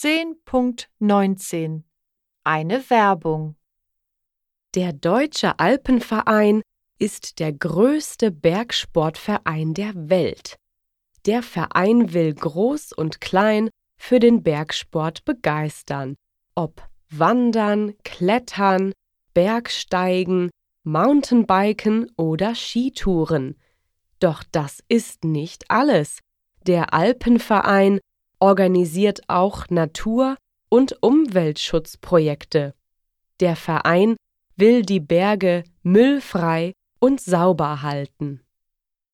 10.19 Eine Werbung Der Deutsche Alpenverein ist der größte Bergsportverein der Welt. Der Verein will groß und klein für den Bergsport begeistern, ob Wandern, Klettern, Bergsteigen, Mountainbiken oder Skitouren. Doch das ist nicht alles. Der Alpenverein organisiert auch Natur- und Umweltschutzprojekte. Der Verein will die Berge müllfrei und sauber halten.